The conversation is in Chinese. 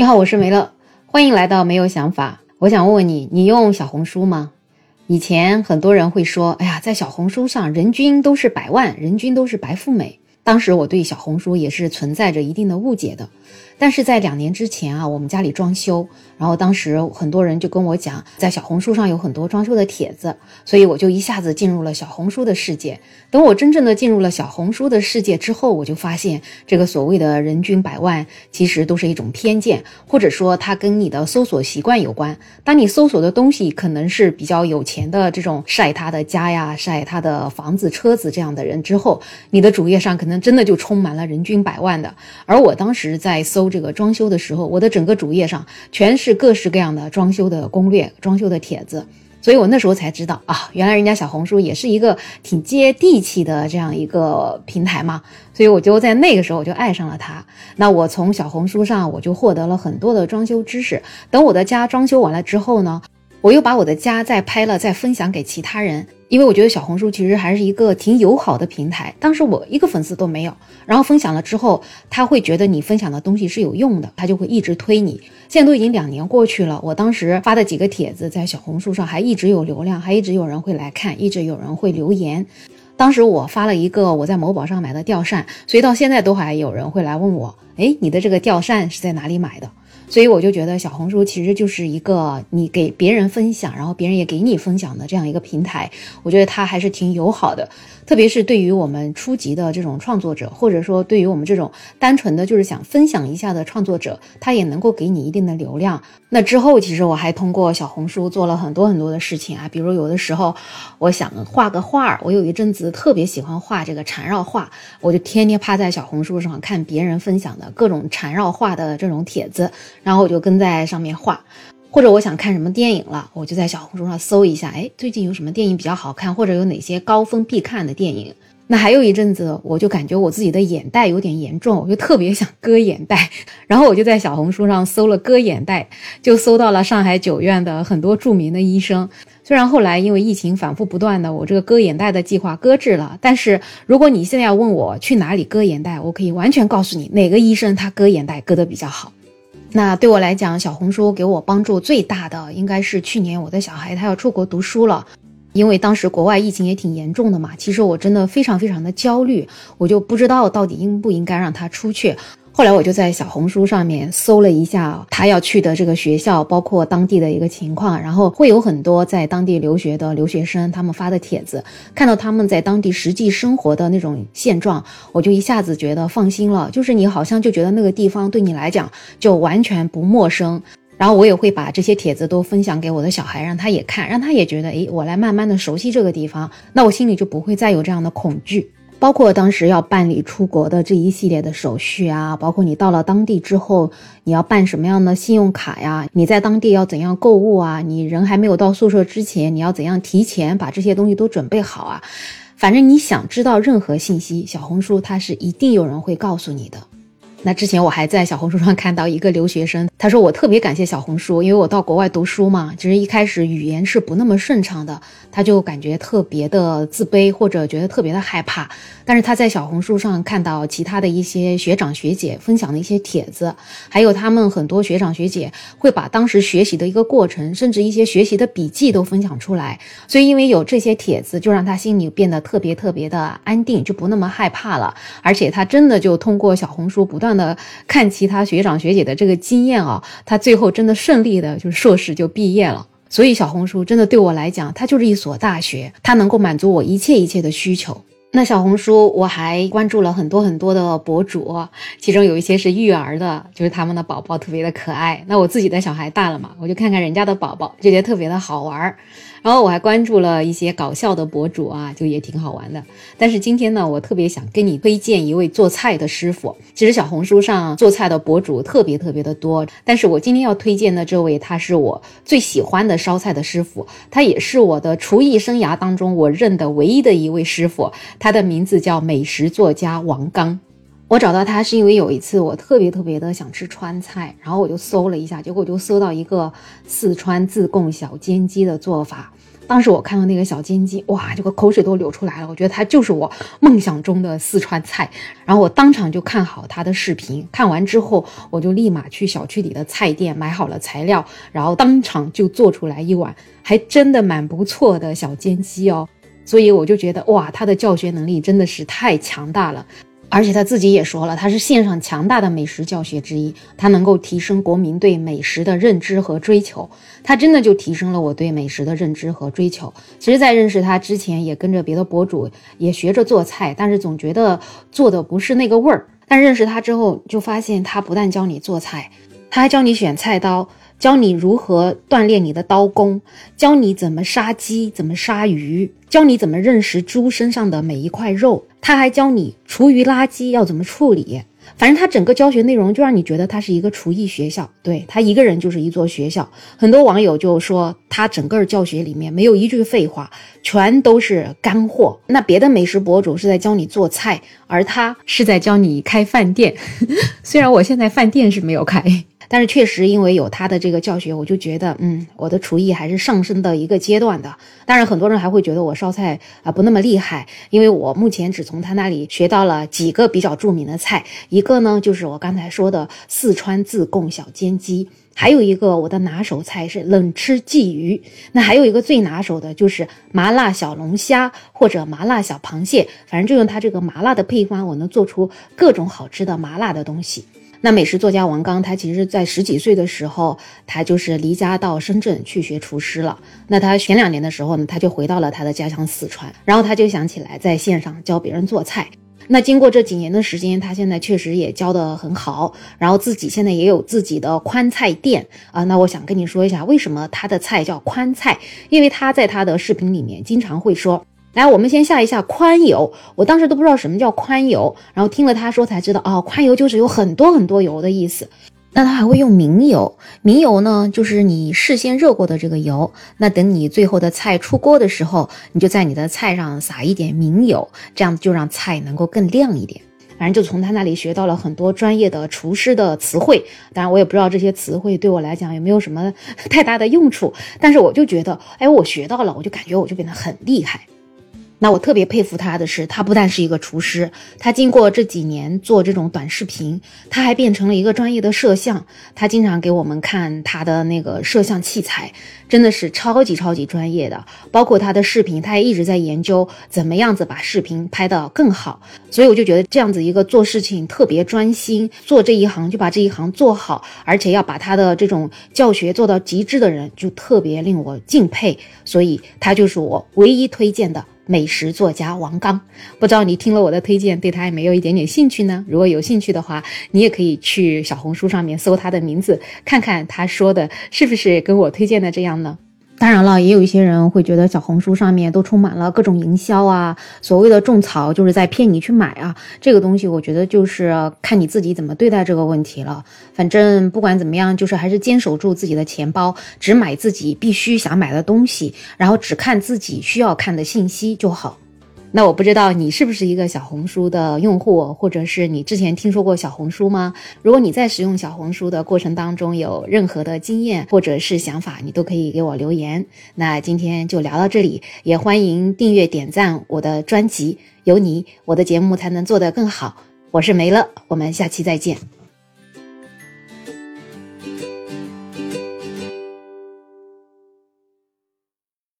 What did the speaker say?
你好，我是梅乐，欢迎来到没有想法。我想问问你，你用小红书吗？以前很多人会说，哎呀，在小红书上人均都是百万，人均都是白富美。当时我对小红书也是存在着一定的误解的。但是在两年之前啊，我们家里装修，然后当时很多人就跟我讲，在小红书上有很多装修的帖子，所以我就一下子进入了小红书的世界。等我真正的进入了小红书的世界之后，我就发现这个所谓的人均百万，其实都是一种偏见，或者说它跟你的搜索习惯有关。当你搜索的东西可能是比较有钱的这种晒他的家呀、晒他的房子、车子这样的人之后，你的主页上可能那真的就充满了人均百万的。而我当时在搜。这个装修的时候，我的整个主页上全是各式各样的装修的攻略、装修的帖子，所以我那时候才知道啊，原来人家小红书也是一个挺接地气的这样一个平台嘛，所以我就在那个时候我就爱上了它。那我从小红书上我就获得了很多的装修知识。等我的家装修完了之后呢，我又把我的家再拍了，再分享给其他人。因为我觉得小红书其实还是一个挺友好的平台。当时我一个粉丝都没有，然后分享了之后，他会觉得你分享的东西是有用的，他就会一直推你。现在都已经两年过去了，我当时发的几个帖子在小红书上还一直有流量，还一直有人会来看，一直有人会留言。当时我发了一个我在某宝上买的吊扇，所以到现在都还有人会来问我，哎，你的这个吊扇是在哪里买的？所以我就觉得小红书其实就是一个你给别人分享，然后别人也给你分享的这样一个平台。我觉得它还是挺友好的，特别是对于我们初级的这种创作者，或者说对于我们这种单纯的就是想分享一下的创作者，它也能够给你一定的流量。那之后，其实我还通过小红书做了很多很多的事情啊，比如有的时候我想画个画儿，我有一阵子特别喜欢画这个缠绕画，我就天天趴在小红书上看别人分享的各种缠绕画的这种帖子。然后我就跟在上面画，或者我想看什么电影了，我就在小红书上搜一下，哎，最近有什么电影比较好看，或者有哪些高分必看的电影。那还有一阵子，我就感觉我自己的眼袋有点严重，我就特别想割眼袋，然后我就在小红书上搜了割眼袋，就搜到了上海九院的很多著名的医生。虽然后来因为疫情反复不断的，我这个割眼袋的计划搁置了，但是如果你现在要问我去哪里割眼袋，我可以完全告诉你哪个医生他割眼袋割得比较好。那对我来讲，小红书给我帮助最大的应该是去年我的小孩他要出国读书了，因为当时国外疫情也挺严重的嘛，其实我真的非常非常的焦虑，我就不知道到底应不应该让他出去。后来我就在小红书上面搜了一下他要去的这个学校，包括当地的一个情况，然后会有很多在当地留学的留学生他们发的帖子，看到他们在当地实际生活的那种现状，我就一下子觉得放心了。就是你好像就觉得那个地方对你来讲就完全不陌生，然后我也会把这些帖子都分享给我的小孩，让他也看，让他也觉得，诶，我来慢慢的熟悉这个地方，那我心里就不会再有这样的恐惧。包括当时要办理出国的这一系列的手续啊，包括你到了当地之后，你要办什么样的信用卡呀？你在当地要怎样购物啊？你人还没有到宿舍之前，你要怎样提前把这些东西都准备好啊？反正你想知道任何信息，小红书它是一定有人会告诉你的。那之前我还在小红书上看到一个留学生，他说我特别感谢小红书，因为我到国外读书嘛，其实一开始语言是不那么顺畅的，他就感觉特别的自卑或者觉得特别的害怕。但是他在小红书上看到其他的一些学长学姐分享的一些帖子，还有他们很多学长学姐会把当时学习的一个过程，甚至一些学习的笔记都分享出来，所以因为有这些帖子，就让他心里变得特别特别的安定，就不那么害怕了。而且他真的就通过小红书不断。的看其他学长学姐的这个经验啊，他最后真的顺利的就硕士就毕业了。所以小红书真的对我来讲，它就是一所大学，它能够满足我一切一切的需求。那小红书我还关注了很多很多的博主，其中有一些是育儿的，就是他们的宝宝特别的可爱。那我自己的小孩大了嘛，我就看看人家的宝宝，就觉得特别的好玩。然后我还关注了一些搞笑的博主啊，就也挺好玩的。但是今天呢，我特别想跟你推荐一位做菜的师傅。其实小红书上做菜的博主特别特别的多，但是我今天要推荐的这位，他是我最喜欢的烧菜的师傅，他也是我的厨艺生涯当中我认的唯一的一位师傅。他的名字叫美食作家王刚。我找到他是因为有一次我特别特别的想吃川菜，然后我就搜了一下，结果我就搜到一个四川自贡小煎鸡的做法。当时我看到那个小煎鸡，哇，这个口水都流出来了。我觉得它就是我梦想中的四川菜。然后我当场就看好它的视频，看完之后我就立马去小区里的菜店买好了材料，然后当场就做出来一碗，还真的蛮不错的小煎鸡哦。所以我就觉得，哇，他的教学能力真的是太强大了。而且他自己也说了，他是线上强大的美食教学之一，他能够提升国民对美食的认知和追求。他真的就提升了我对美食的认知和追求。其实，在认识他之前，也跟着别的博主也学着做菜，但是总觉得做的不是那个味儿。但认识他之后，就发现他不但教你做菜，他还教你选菜刀。教你如何锻炼你的刀工，教你怎么杀鸡，怎么杀鱼，教你怎么认识猪身上的每一块肉。他还教你厨余垃圾要怎么处理。反正他整个教学内容就让你觉得他是一个厨艺学校，对他一个人就是一座学校。很多网友就说他整个教学里面没有一句废话，全都是干货。那别的美食博主是在教你做菜，而他是在教你开饭店。虽然我现在饭店是没有开。但是确实，因为有他的这个教学，我就觉得，嗯，我的厨艺还是上升的一个阶段的。当然，很多人还会觉得我烧菜啊不那么厉害，因为我目前只从他那里学到了几个比较著名的菜，一个呢就是我刚才说的四川自贡小煎鸡，还有一个我的拿手菜是冷吃鲫鱼，那还有一个最拿手的就是麻辣小龙虾或者麻辣小螃蟹，反正就用他这个麻辣的配方，我能做出各种好吃的麻辣的东西。那美食作家王刚，他其实，在十几岁的时候，他就是离家到深圳去学厨师了。那他前两年的时候呢，他就回到了他的家乡四川，然后他就想起来在线上教别人做菜。那经过这几年的时间，他现在确实也教得很好，然后自己现在也有自己的宽菜店啊。那我想跟你说一下，为什么他的菜叫宽菜？因为他在他的视频里面经常会说。来，我们先下一下宽油。我当时都不知道什么叫宽油，然后听了他说才知道，哦，宽油就是有很多很多油的意思。那他还会用明油，明油呢就是你事先热过的这个油。那等你最后的菜出锅的时候，你就在你的菜上撒一点明油，这样就让菜能够更亮一点。反正就从他那里学到了很多专业的厨师的词汇。当然，我也不知道这些词汇对我来讲有没有什么太大的用处，但是我就觉得，哎，我学到了，我就感觉我就变得很厉害。那我特别佩服他的是，他不但是一个厨师，他经过这几年做这种短视频，他还变成了一个专业的摄像。他经常给我们看他的那个摄像器材，真的是超级超级专业的。包括他的视频，他也一直在研究怎么样子把视频拍得更好。所以我就觉得这样子一个做事情特别专心，做这一行就把这一行做好，而且要把他的这种教学做到极致的人，就特别令我敬佩。所以他就是我唯一推荐的。美食作家王刚，不知道你听了我的推荐，对他有没有一点点兴趣呢？如果有兴趣的话，你也可以去小红书上面搜他的名字，看看他说的是不是跟我推荐的这样呢？当然了，也有一些人会觉得小红书上面都充满了各种营销啊，所谓的种草就是在骗你去买啊。这个东西我觉得就是看你自己怎么对待这个问题了。反正不管怎么样，就是还是坚守住自己的钱包，只买自己必须想买的东西，然后只看自己需要看的信息就好。那我不知道你是不是一个小红书的用户，或者是你之前听说过小红书吗？如果你在使用小红书的过程当中有任何的经验或者是想法，你都可以给我留言。那今天就聊到这里，也欢迎订阅点赞我的专辑，有你我的节目才能做得更好。我是梅乐，我们下期再见。